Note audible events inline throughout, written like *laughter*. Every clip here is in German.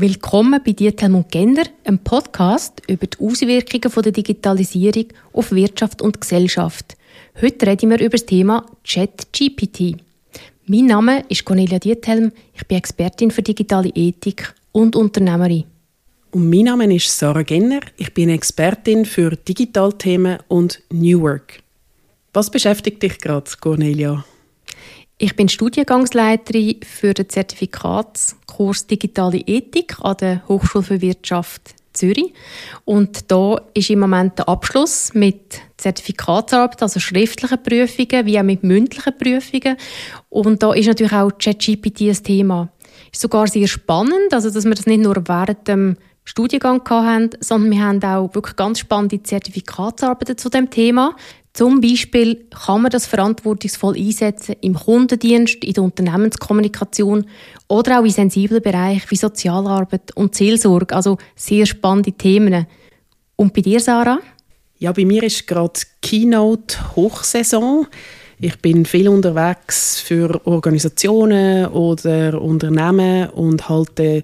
Willkommen bei Diethelm und Gender, einem Podcast über die Auswirkungen der Digitalisierung auf Wirtschaft und Gesellschaft. Heute reden wir über das Thema ChatGPT. Mein Name ist Cornelia Diethelm, ich bin Expertin für digitale Ethik und Unternehmerin. Und mein Name ist Sarah Genner, ich bin Expertin für Digitalthemen und New Work. Was beschäftigt dich gerade, Cornelia? Ich bin Studiengangsleiterin für den Zertifikatskurs Digitale Ethik an der Hochschule für Wirtschaft Zürich. Und da ist im Moment der Abschluss mit Zertifikatsarbeit, also schriftlichen Prüfungen, wie auch mit mündlichen Prüfungen. Und da ist natürlich auch ChatGPT ein Thema. Ist sogar sehr spannend, also dass wir das nicht nur während dem Studiengang hatten, sondern wir haben auch wirklich ganz spannende Zertifikatsarbeiten zu dem Thema. Zum Beispiel kann man das verantwortungsvoll einsetzen im Kundendienst, in der Unternehmenskommunikation oder auch in sensiblen Bereichen wie Sozialarbeit und Seelsorge. Also sehr spannende Themen. Und bei dir, Sarah? Ja, bei mir ist gerade Keynote Hochsaison. Ich bin viel unterwegs für Organisationen oder Unternehmen und halte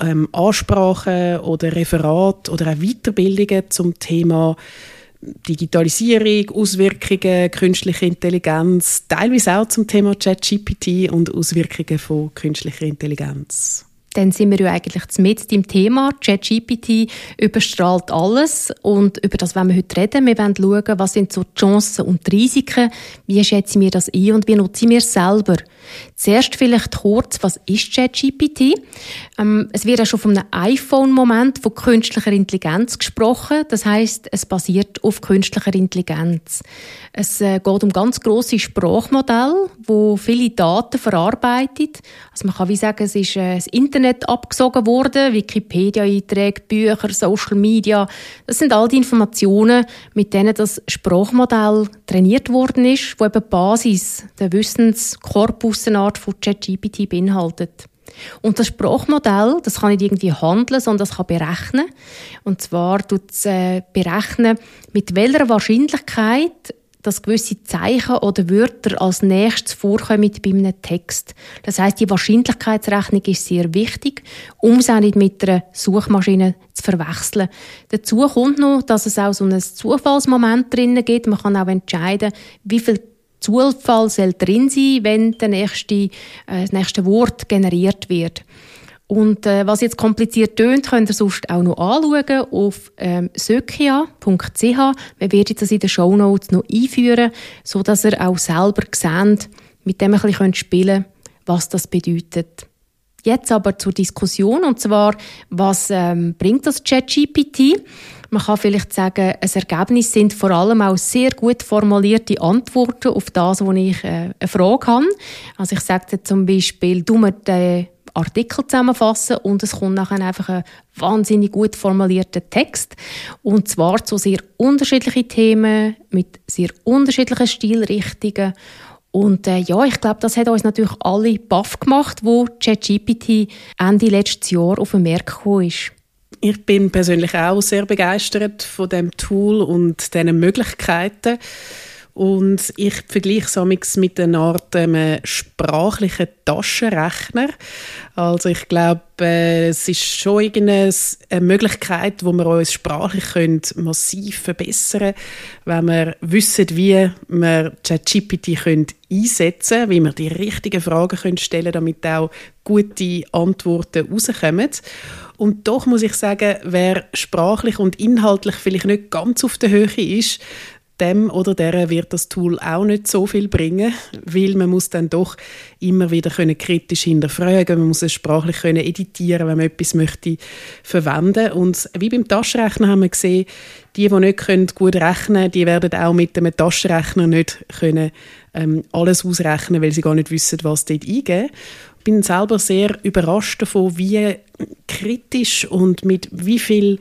ähm, Ansprachen oder Referat oder auch Weiterbildungen zum Thema Digitalisierung, Auswirkungen künstlicher Intelligenz, teilweise auch zum Thema ChatGPT und Auswirkungen von künstlicher Intelligenz dann sind wir ja eigentlich mit im Thema. ChatGPT überstrahlt alles und über das wollen wir heute reden. Wir wollen schauen, was sind so die Chancen und die Risiken, wie schätzen wir das ein und wie nutzen wir es selber. Zuerst vielleicht kurz, was ist ChatGPT? Ähm, es wird ja schon von einem iPhone-Moment von künstlicher Intelligenz gesprochen. Das heißt, es basiert auf künstlicher Intelligenz. Es äh, geht um ganz große Sprachmodelle, wo viele Daten verarbeitet. Also man kann wie sagen, es ist äh, das Internet abgesogen worden, Wikipedia-Einträge, Bücher, Social Media. Das sind all die Informationen, mit denen das Sprachmodell trainiert worden ist, wo eben die Basis, der Wissenskorpus, eine Art von ChatGPT beinhaltet. Und das Sprachmodell, das kann nicht irgendwie handeln, sondern das kann berechnen. Und zwar tut es äh, berechnen, mit welcher Wahrscheinlichkeit dass gewisse Zeichen oder Wörter als nächstes vorkommen bei einem Text. Das heißt, die Wahrscheinlichkeitsrechnung ist sehr wichtig, um es auch nicht mit einer Suchmaschine zu verwechseln. Dazu kommt noch, dass es auch so ein Zufallsmoment drin gibt. Man kann auch entscheiden, wie viel Zufall soll drin sein, wenn der nächste, äh, das nächste Wort generiert wird. Und äh, was jetzt kompliziert tönt, könnt ihr sonst auch noch anschauen auf ähm, sökia.ch. Wir werden das in den Show Notes noch einführen, so dass ihr auch selber seht, mit dem ein bisschen spielen könnt, was das bedeutet. Jetzt aber zur Diskussion, und zwar, was ähm, bringt das ChatGPT? Man kann vielleicht sagen, ein Ergebnis sind vor allem auch sehr gut formulierte Antworten auf das, wo ich äh, eine Frage habe. Also ich sage zum Beispiel, du mir den Artikel zusammenfassen und es kommt nachher einfach ein wahnsinnig gut formulierter Text und zwar zu sehr unterschiedlichen Themen mit sehr unterschiedlichen Stilrichtungen und äh, ja, ich glaube, das hat uns natürlich alle baff gemacht, wo ChatGPT Ende letztes Jahr auf den Markt gekommen ist. Ich bin persönlich auch sehr begeistert von dem Tool und diesen Möglichkeiten. Und ich vergleiche es mit einer Art ähm, sprachlichen Taschenrechner. Also ich glaube, äh, es ist schon eine Möglichkeit, wo wir uns sprachlich können massiv verbessern können, wenn wir wissen, wie wir ChatGPT einsetzen können, wie wir die richtigen Fragen können stellen damit auch gute Antworten rauskommen. Und doch muss ich sagen, wer sprachlich und inhaltlich vielleicht nicht ganz auf der Höhe ist, dem oder der wird das Tool auch nicht so viel bringen, weil man muss dann doch immer wieder können kritisch hinterfragen, man muss es sprachlich können editieren, wenn man etwas möchte verwenden und wie beim Taschenrechner haben wir gesehen, die, die nicht können gut rechnen die werden auch mit dem Taschenrechner nicht können, ähm, alles ausrechnen, weil sie gar nicht wissen, was dort eingeben. Ich bin selber sehr überrascht davon, wie kritisch und mit wie viel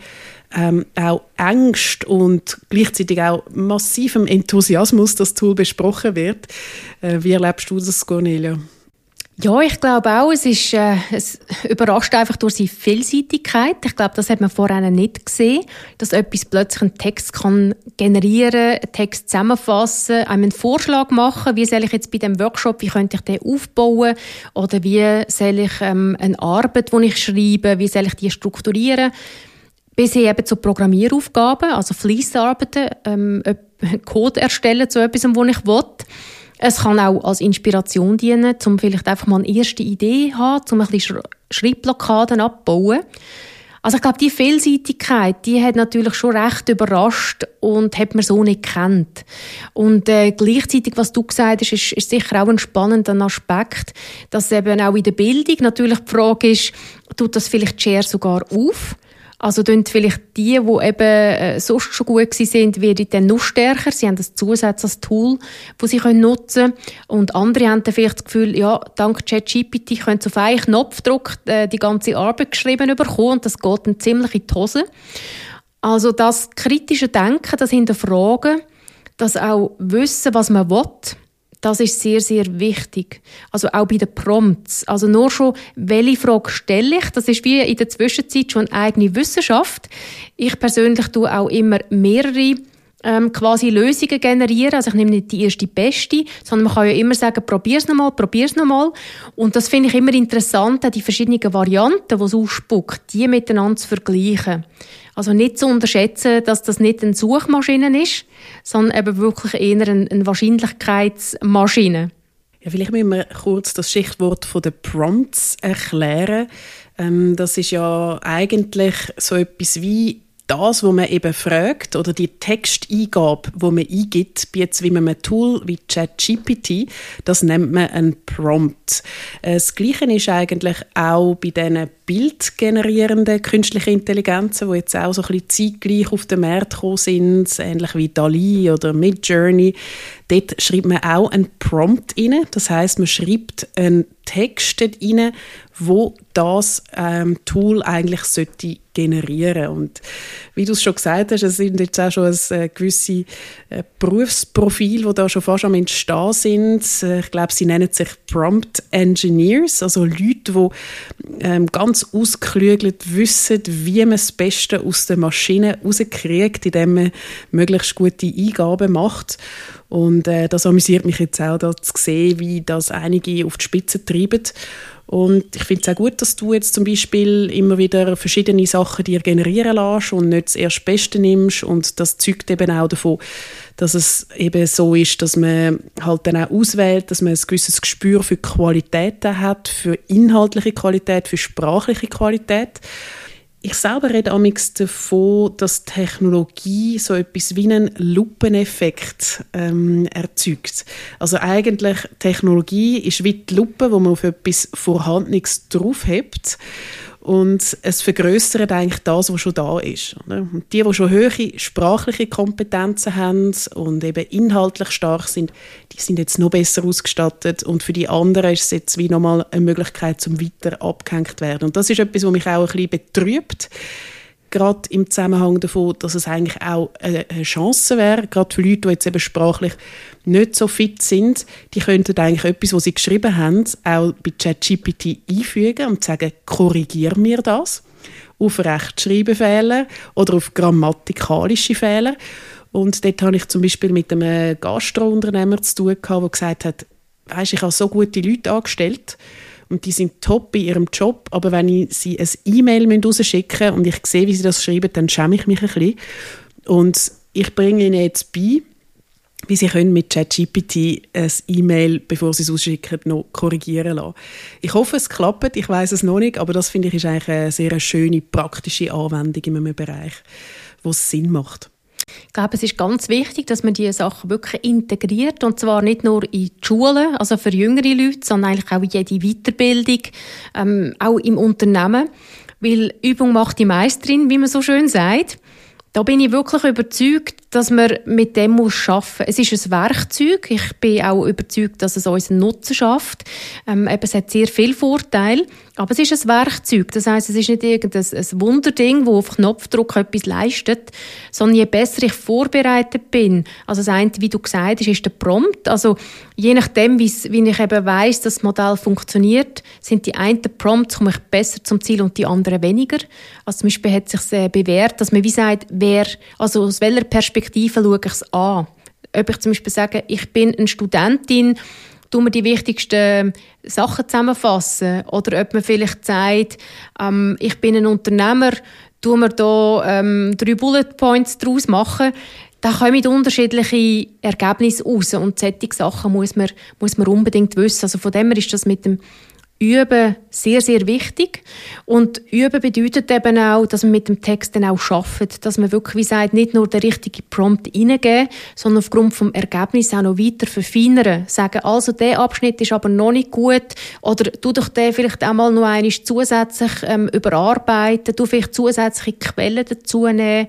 ähm, auch Angst und gleichzeitig auch massivem Enthusiasmus das Tool besprochen wird. Äh, wie erlebst du das, Cornelia? Ja, ich glaube auch, es ist, äh, es überrascht einfach durch seine Vielseitigkeit. Ich glaube, das hat man vorher nicht gesehen, dass etwas plötzlich einen Text kann generieren, einen Text zusammenfassen, einem einen Vorschlag machen, wie soll ich jetzt bei dem Workshop, wie könnte ich den aufbauen oder wie soll ich ähm, eine Arbeit, die ich schreibe, wie soll ich die strukturieren, bis hin eben zu Programmieraufgaben, also Fließarbeiten, ähm, *laughs* Code erstellen zu etwas, was ich will. Es kann auch als Inspiration dienen, um vielleicht einfach mal eine erste Idee zu haben, um ein bisschen Schreibblockaden abzubauen. Also ich glaube, die Vielseitigkeit, die hat natürlich schon recht überrascht und hat man so nicht kennt. Und äh, gleichzeitig, was du gesagt hast, ist, ist sicher auch ein spannender Aspekt, dass eben auch in der Bildung natürlich die Frage ist, tut das vielleicht Share sogar auf? Also tun vielleicht die, die eben äh, sonst schon gut sind, werden dann noch stärker. Sie haben das zusätzliches Tool, das sie nutzen können. Und andere haben dann vielleicht das Gefühl, ja, dank ChatGPT können sie auf einen Knopfdruck äh, die ganze Arbeit geschrieben bekommen und das geht dann ziemlich in die Hose. Also das kritische Denken, das Hinterfragen, das auch Wissen, was man will, das ist sehr, sehr wichtig. Also auch bei den Prompts. Also nur schon, welche Frage stelle ich? Das ist wie in der Zwischenzeit schon eine eigene Wissenschaft. Ich persönlich tue auch immer mehrere ähm, quasi Lösungen generieren. Also ich nehme nicht die erste beste, sondern man kann ja immer sagen, probier's nochmal, probier's nochmal. Und das finde ich immer interessant, die verschiedenen Varianten, die es ausspuckt, die miteinander zu vergleichen. Also nicht zu unterschätzen, dass das nicht eine Suchmaschine ist, sondern eben wirklich eher eine, Wahrscheinlichkeitsmaschine. Ja, vielleicht müssen wir kurz das Schichtwort von den Prompts erklären. Ähm, das ist ja eigentlich so etwas wie das, was man eben fragt, oder die Texteingabe, wo man eingibt, jetzt wie man ein Tool wie ChatGPT, das nennt man ein Prompt. Das Gleiche ist eigentlich auch bei diesen bildgenerierenden künstlichen Intelligenzen, die jetzt auch so ein bisschen zeitgleich auf den Markt gekommen sind, ähnlich wie DALI oder Midjourney. Dort schreibt man auch ein Prompt rein. Das heißt, man schreibt einen Text rein, wo das ähm, Tool eigentlich sollte generieren und wie du es schon gesagt hast, es sind jetzt auch schon ein, äh, gewisse äh, Berufsprofil, wo da schon fast am entstehen sind. Äh, ich glaube, sie nennen sich Prompt Engineers, also Leute, die ähm, ganz ausgeklügelt wissen, wie man das Beste aus der Maschine rauskriegt, indem man möglichst gute Eingaben macht. Und äh, das amüsiert mich jetzt auch, da zu sehen, wie das einige auf die Spitze treiben. Und ich finde es auch gut, dass du jetzt zum Beispiel immer wieder verschiedene Sachen dir generieren lässt und nicht das erste Beste nimmst. Und das zeugt eben auch davon, dass es eben so ist, dass man halt dann auch auswählt, dass man ein gewisses Gespür für Qualitäten hat, für inhaltliche Qualität, für sprachliche Qualität. Ich selber rede amix davon, dass Technologie so etwas wie einen Lupeneffekt ähm, erzeugt. Also eigentlich Technologie ist wie die Lupe, wo man auf etwas Vorhandenes draufhebt und es vergrößert eigentlich das, was schon da ist. Und die, die schon hohe sprachliche Kompetenzen haben und eben inhaltlich stark sind, die sind jetzt noch besser ausgestattet und für die anderen ist es jetzt wie nochmal eine Möglichkeit, zum weiter abgehängt werden. Und das ist etwas, was mich auch ein bisschen betrübt gerade im Zusammenhang davon, dass es eigentlich auch eine Chance wäre, gerade für Leute, die jetzt eben sprachlich nicht so fit sind, die könnten eigentlich etwas, was sie geschrieben haben, auch bei ChatGPT einfügen und sagen, korrigier mir das auf Rechtschreibfehler oder auf grammatikalische Fehler. Und dort habe ich zum Beispiel mit einem Gastrounternehmer zu tun gehabt, der gesagt hat, weisst, ich habe so gute Leute angestellt, und die sind top bei ihrem Job, aber wenn ich sie ein E-Mail rausschicken und ich sehe, wie sie das schreiben, dann schäme ich mich ein bisschen. Und ich bringe ihnen jetzt bei, wie sie können mit ChatGPT ein E-Mail, bevor sie es ausschicken, noch korrigieren lassen. Ich hoffe, es klappt. Ich weiß es noch nicht, aber das finde ich ist eigentlich eine sehr schöne, praktische Anwendung in einem Bereich, wo es Sinn macht. Ich glaube, es ist ganz wichtig, dass man diese Sachen wirklich integriert und zwar nicht nur in die Schulen, also für jüngere Leute, sondern eigentlich auch in jede Weiterbildung, ähm, auch im Unternehmen, weil Übung macht die Meisterin, wie man so schön sagt. Da bin ich wirklich überzeugt, dass man mit dem muss muss. Es ist ein Werkzeug. Ich bin auch überzeugt, dass es uns einen Nutzen schafft. Ähm, eben, es hat sehr viele Vorteile. Aber es ist ein Werkzeug. Das heißt, es ist nicht irgendein ein Wunderding, wo auf Knopfdruck etwas leistet, sondern je besser ich vorbereitet bin, also das eine, wie du gesagt hast, ist der Prompt. Also je nachdem, wie ich eben weiss, dass das Modell funktioniert, sind die einen Prompts komme ich besser zum Ziel und die anderen weniger. Also zum Beispiel hat es sich äh, bewährt, dass man wie sagt, wer, also aus welcher Perspektive schaue ich es an? Ob ich zum Beispiel sage, ich bin eine Studentin, tun wir die wichtigsten Sachen zusammenfassen. Oder ob man vielleicht sagt, ähm, ich bin ein Unternehmer, tun wir da ähm, drei Bullet Points daraus machen. Da kommen unterschiedliche Ergebnisse raus und solche Sachen muss man, muss man unbedingt wissen. Also von dem her ist das mit dem Üben sehr, sehr wichtig. Und Üben bedeutet eben auch, dass man mit dem Text dann auch arbeitet, dass man wirklich, wie sagt, nicht nur den richtigen Prompt reingeben, sondern aufgrund vom Ergebnis auch noch weiter verfeinern. Sagen, also der Abschnitt ist aber noch nicht gut oder tu doch den vielleicht auch mal noch einmal zusätzlich ähm, überarbeiten, du vielleicht zusätzliche Quellen dazu nehmen.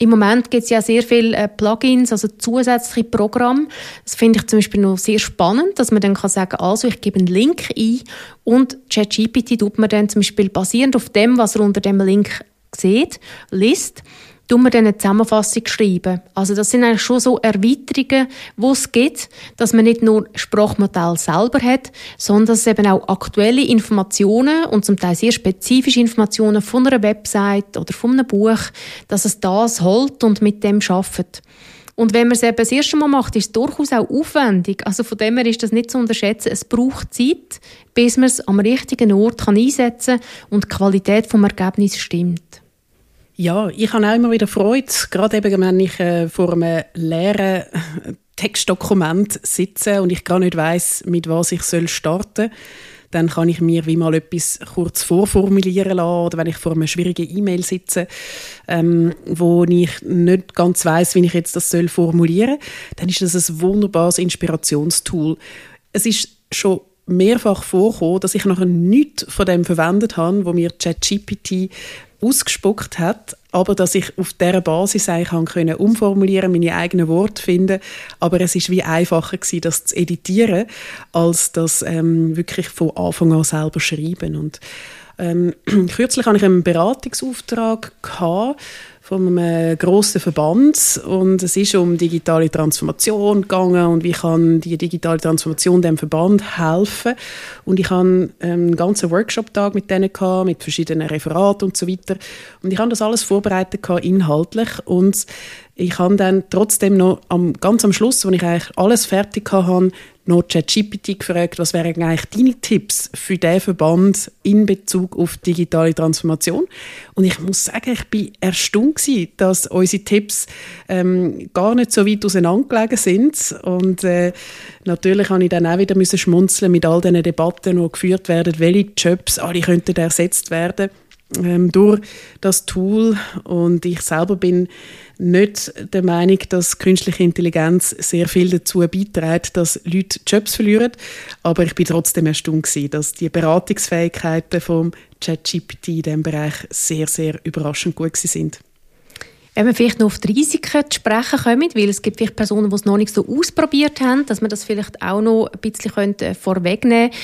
Im Moment gibt es ja sehr viele äh, Plugins, also zusätzliche Programme. Das finde ich zum Beispiel noch sehr spannend, dass man dann kann sagen, also ich gebe einen Link ein und ChatGPT tut man dann zum Beispiel basierend auf dem, was er unter dem Link sieht, liest tun wir dann eine Zusammenfassung schreiben. Also das sind eigentlich schon so Erweiterungen, die es gibt, dass man nicht nur Sprachmodell selber hat, sondern dass es eben auch aktuelle Informationen und zum Teil sehr spezifische Informationen von einer Website oder von einem Buch, dass es das holt und mit dem schafft. Und wenn man es eben das erste Mal macht, ist es durchaus auch aufwendig. Also von dem her ist das nicht zu unterschätzen. Es braucht Zeit, bis man es am richtigen Ort kann einsetzen kann und die Qualität vom Ergebnis stimmt. Ja, ich habe auch immer wieder Freude, gerade eben, wenn ich äh, vor einem leeren Textdokument sitze und ich gar nicht weiß, mit was ich soll starten soll dann kann ich mir wie mal etwas kurz vorformulieren lassen oder wenn ich vor einer schwierigen E-Mail sitze, ähm, wo ich nicht ganz weiß, wie ich jetzt das soll formulieren, dann ist das ein wunderbares Inspirationstool. Es ist schon mehrfach vorgekommen, dass ich nachher nichts von dem verwendet habe, wo mir ChatGPT ausgespuckt hat, aber dass ich auf dieser Basis eigentlich können umformulieren, meine eigenen Worte finden, aber es ist wie einfacher gewesen, das zu editieren, als das ähm, wirklich von Anfang an selber schreiben. Und ähm, *clears throat* kürzlich hatte ich einen Beratungsauftrag gehabt von einem grossen Verband. Und es ist um digitale Transformation gegangen und wie kann die digitale Transformation dem Verband helfen. Und ich hatte einen ganzen Workshop-Tag mit denen gehabt, mit verschiedenen Referaten und so weiter. Und ich habe das alles vorbereitet gehabt, inhaltlich. Und ich habe dann trotzdem noch am, ganz am Schluss, als ich eigentlich alles fertig hatte, noch ChatGPT gefragt, was wären eigentlich deine Tipps für diesen Verband in Bezug auf digitale Transformation? Und ich muss sagen, ich bin erstaunt dass unsere Tipps ähm, gar nicht so weit auseinandergelegen sind. Und äh, natürlich habe ich dann auch wieder müssen schmunzeln mit all diesen Debatten, die geführt werden, welche Jobs alle könnten ersetzt werden ähm, durch das Tool. Und ich selber bin nicht der Meinung, dass künstliche Intelligenz sehr viel dazu beiträgt, dass Leute Jobs verlieren. Aber ich bin trotzdem erstaunt gewesen, dass die Beratungsfähigkeiten vom ChatGPT in diesem Bereich sehr, sehr überraschend gut sind. Wenn wir vielleicht noch auf die Risiken zu sprechen kommen, weil es gibt vielleicht Personen, die es noch nicht so ausprobiert haben, dass wir das vielleicht auch noch ein bisschen vorwegnehmen können.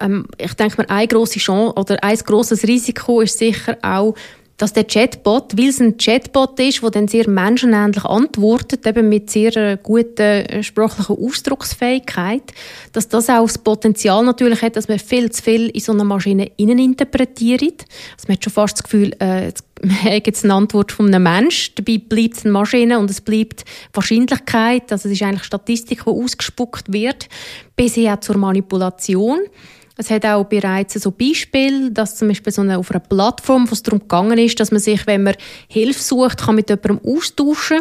Ähm, ich denke mir, eine grosse Chance oder ein grosses Risiko ist sicher auch, dass der Chatbot, weil es ein Chatbot ist, der dann sehr menschenähnlich antwortet, eben mit sehr äh, guter äh, sprachlicher Ausdrucksfähigkeit, dass das auch das Potenzial natürlich hat, dass man viel zu viel in so eine Maschine interpretiert. Also man hat schon fast das Gefühl, äh, *laughs* man hat jetzt eine Antwort von einem Menschen, dabei bleibt es eine Maschine und es bleibt Wahrscheinlichkeit, also es ist eigentlich Statistik, die ausgespuckt wird, bis hin zur Manipulation. Es hat auch bereits so Beispiele, dass zum Beispiel so eine, auf einer Plattform, wo es darum gegangen ist, dass man sich, wenn man Hilfe sucht, kann mit jemandem austauschen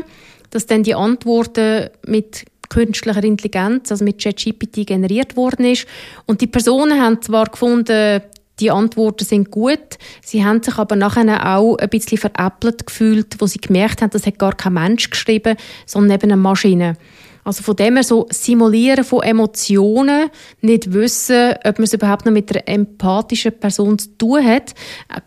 dass dann die Antworten mit künstlicher Intelligenz, also mit ChatGPT generiert worden ist. Und die Personen haben zwar gefunden, die Antworten sind gut, sie haben sich aber nachher auch ein bisschen veräppelt gefühlt, wo sie gemerkt haben, das hat gar kein Mensch geschrieben, sondern eben eine Maschine. Also von dem her so Simulieren von Emotionen, nicht wissen, ob man es überhaupt noch mit einer empathischen Person zu tun hat,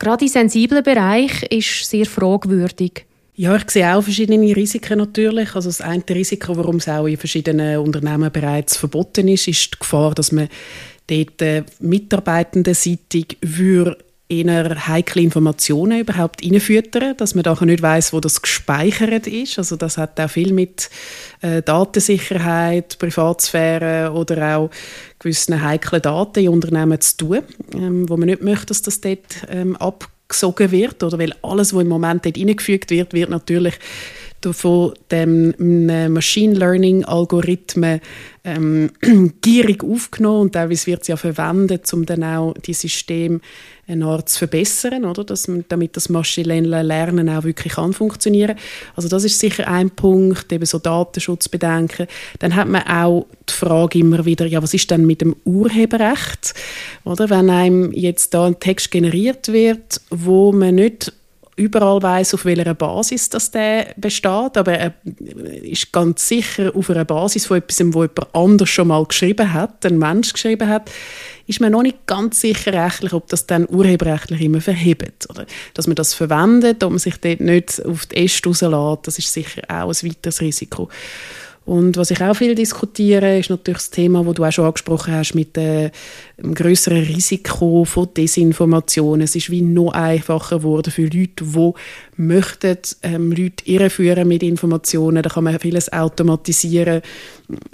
gerade im sensiblen Bereich ist sehr fragwürdig. Ja, ich sehe auch verschiedene Risiken natürlich. Also das eine Risiko, warum es auch in verschiedenen Unternehmen bereits verboten ist, ist die Gefahr, dass man dort äh, mitarbeitendenseitig würde eher heikle Informationen überhaupt reinfüttern, dass man da nicht weiß, wo das gespeichert ist. Also das hat auch viel mit äh, Datensicherheit, Privatsphäre oder auch gewissen heiklen Daten in Unternehmen zu tun, ähm, wo man nicht möchte, dass das dort ähm, abgesogen wird, oder weil alles, was im Moment dort reingefügt wird, wird natürlich von dem Machine Learning Algorithmen ähm, *clears throat* gierig aufgenommen und teilweise wird es ja verwendet, um dann auch die Systeme eine Art zu verbessern, oder? Dass damit das maschinelle Lernen auch wirklich kann funktionieren. Also das ist sicher ein Punkt, eben so Datenschutzbedenken. Dann hat man auch die Frage immer wieder, ja, was ist denn mit dem Urheberrecht? Oder wenn einem jetzt da ein Text generiert wird, wo man nicht überall weiß, auf welcher Basis das der besteht, aber er ist ganz sicher auf einer Basis von etwas, wo jemand anders schon mal geschrieben hat, ein Mensch geschrieben hat, ist man noch nicht ganz sicher rechtlich, ob das dann urheberrechtlich immer verhebt. Oder dass man das verwendet, ob man sich dort nicht auf die Äste rauslässt, das ist sicher auch ein weiteres Risiko. Und was ich auch viel diskutiere, ist natürlich das Thema, das du auch schon angesprochen hast, mit dem größeren Risiko von Desinformation. Es ist wie noch einfacher geworden für Leute, die möchten ähm, Leute irreführen mit Informationen. Da kann man vieles automatisieren,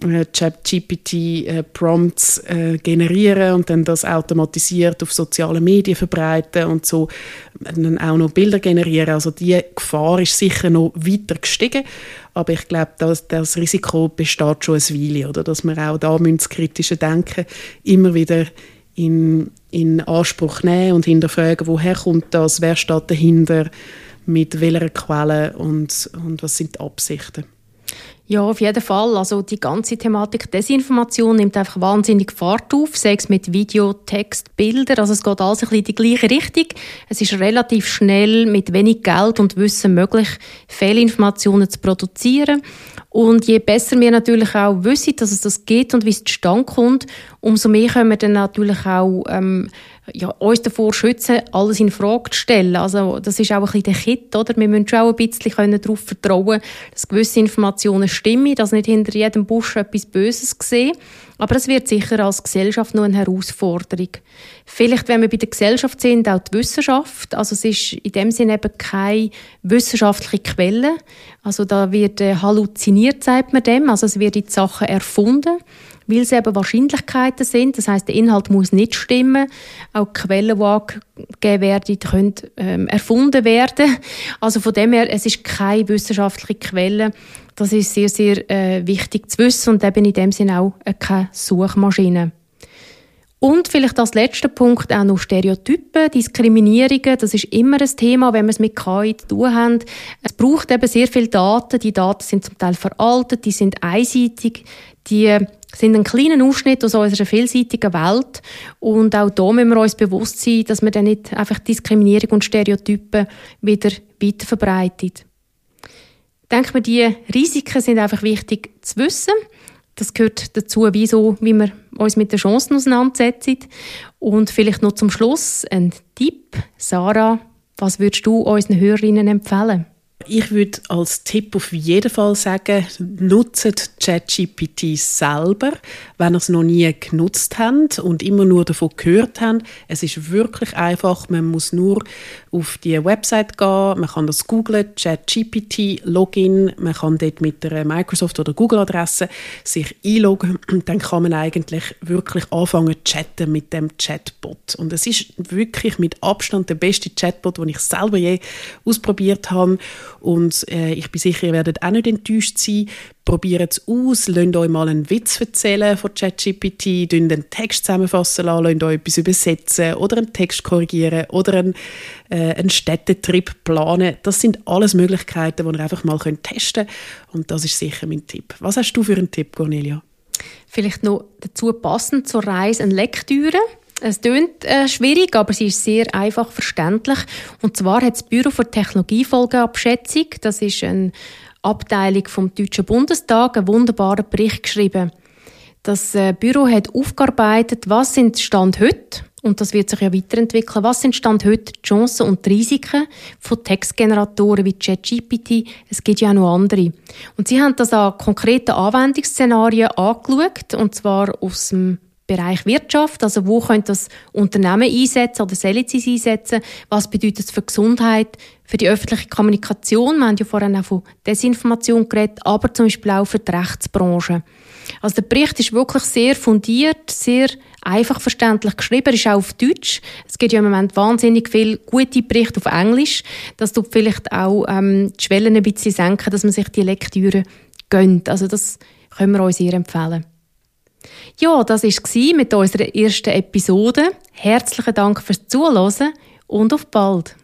äh, ChatGPT äh, äh, generieren und dann das automatisiert auf sozialen Medien verbreiten und so dann auch noch Bilder generieren. Also die Gefahr ist sicher noch weiter gestiegen. Aber ich glaube, das, das Risiko besteht schon ein Weile, oder? dass wir auch da das kritische Denken immer wieder in, in Anspruch nehmen und hinterfragen, woher kommt das, wer steht dahinter, mit welcher Quelle und, und was sind die Absichten. Ja, auf jeden Fall. Also die ganze Thematik Desinformation nimmt einfach wahnsinnig Fahrt auf, sei es mit Video, Text, Bilder. Also es geht alles ein bisschen in die gleiche Richtung. Es ist relativ schnell mit wenig Geld und Wissen möglich, Fehlinformationen zu produzieren. Und je besser wir natürlich auch wissen, dass es das geht und wie es zustande kommt, umso mehr können wir dann natürlich auch ähm, ja, uns davor schützen, alles in Frage zu stellen. Also, das ist auch ein bisschen der Kit, oder? Wir müssen schon auch ein bisschen darauf vertrauen, dass gewisse Informationen stimmen, dass nicht hinter jedem Busch etwas Böses gesehen. Aber es wird sicher als Gesellschaft noch eine Herausforderung. Vielleicht, wenn wir bei der Gesellschaft sind, auch die Wissenschaft. Also es ist in dem Sinne eben keine wissenschaftliche Quelle. Also da wird äh, halluziniert, sagt man dem. Also es wird die Sachen erfunden weil es eben Wahrscheinlichkeiten sind. Das heißt, der Inhalt muss nicht stimmen. Auch die Quellen, die angegeben werden, können ähm, erfunden werden. Also von dem her, es ist keine wissenschaftliche Quelle. Das ist sehr, sehr äh, wichtig zu wissen und eben in dem Sinne auch äh, keine Suchmaschine. Und vielleicht als letzter Punkt auch noch Stereotypen, Diskriminierungen. Das ist immer ein Thema, wenn wir es mit KI zu tun haben. Es braucht eben sehr viel Daten. Die Daten sind zum Teil veraltet, die sind einseitig, die sind ein kleiner Ausschnitt aus unserer vielseitigen Welt. Und auch da müssen wir uns bewusst sein, dass wir dann nicht einfach Diskriminierung und Stereotypen wieder weiter verbreitet. Ich denke mir, die Risiken sind einfach wichtig zu wissen. Das gehört dazu, wie, so, wie wir uns mit den Chancen auseinandersetzen. Und vielleicht noch zum Schluss ein Tipp. Sarah, was würdest du unseren Hörerinnen empfehlen? Ich würde als Tipp auf jeden Fall sagen, nutzt ChatGPT selber, wenn ihr es noch nie genutzt habt und immer nur davon gehört habt. Es ist wirklich einfach, man muss nur auf die Website gehen, man kann das googlen, ChatGPT, Login, man kann dort mit der Microsoft- oder Google-Adresse sich einloggen und dann kann man eigentlich wirklich anfangen zu chatten mit dem Chatbot. Und es ist wirklich mit Abstand der beste Chatbot, den ich selber je ausprobiert habe und äh, ich bin sicher, ihr werdet auch nicht enttäuscht sein. Probiert es aus, lasst euch mal einen Witz erzählen von ChatGPT, lasst einen Text zusammenfassen lassen, lasst euch etwas übersetzen oder einen Text korrigieren oder einen, äh, einen Städtetrip planen. Das sind alles Möglichkeiten, die ihr einfach mal könnt testen könnt. Und das ist sicher mein Tipp. Was hast du für einen Tipp, Cornelia? Vielleicht noch dazu passend zur Reise eine Lektüre. Es klingt äh, schwierig, aber sie ist sehr einfach verständlich. Und zwar hat das Büro für Technologiefolgeabschätzung, das ist eine Abteilung vom Deutschen Bundestag, einen wunderbaren Bericht geschrieben. Das äh, Büro hat aufgearbeitet, was sind Stand heute und das wird sich ja weiterentwickeln. Was sind Stand heute die Chancen und die Risiken von Textgeneratoren wie ChatGPT? Es gibt ja auch noch andere. Und sie haben das an konkreten Anwendungsszenarien angeschaut, und zwar aus dem Bereich Wirtschaft, also wo können das Unternehmen einsetzen oder sollen einsetzen? Was bedeutet es für Gesundheit, für die öffentliche Kommunikation? Wir haben ja vorhin auch von Desinformation geredet, aber zum Beispiel auch für die Rechtsbranche. Also der Bericht ist wirklich sehr fundiert, sehr einfach verständlich geschrieben, ist auch auf Deutsch. Es gibt ja im Moment wahnsinnig viele gute Berichte auf Englisch. Das tut vielleicht auch ähm, die Schwellen ein bisschen senken, dass man sich die Lektüre gönnt. Also das können wir euch sehr empfehlen. Ja, das war mit unserer ersten Episode. Herzlichen Dank fürs Zuhören und auf bald.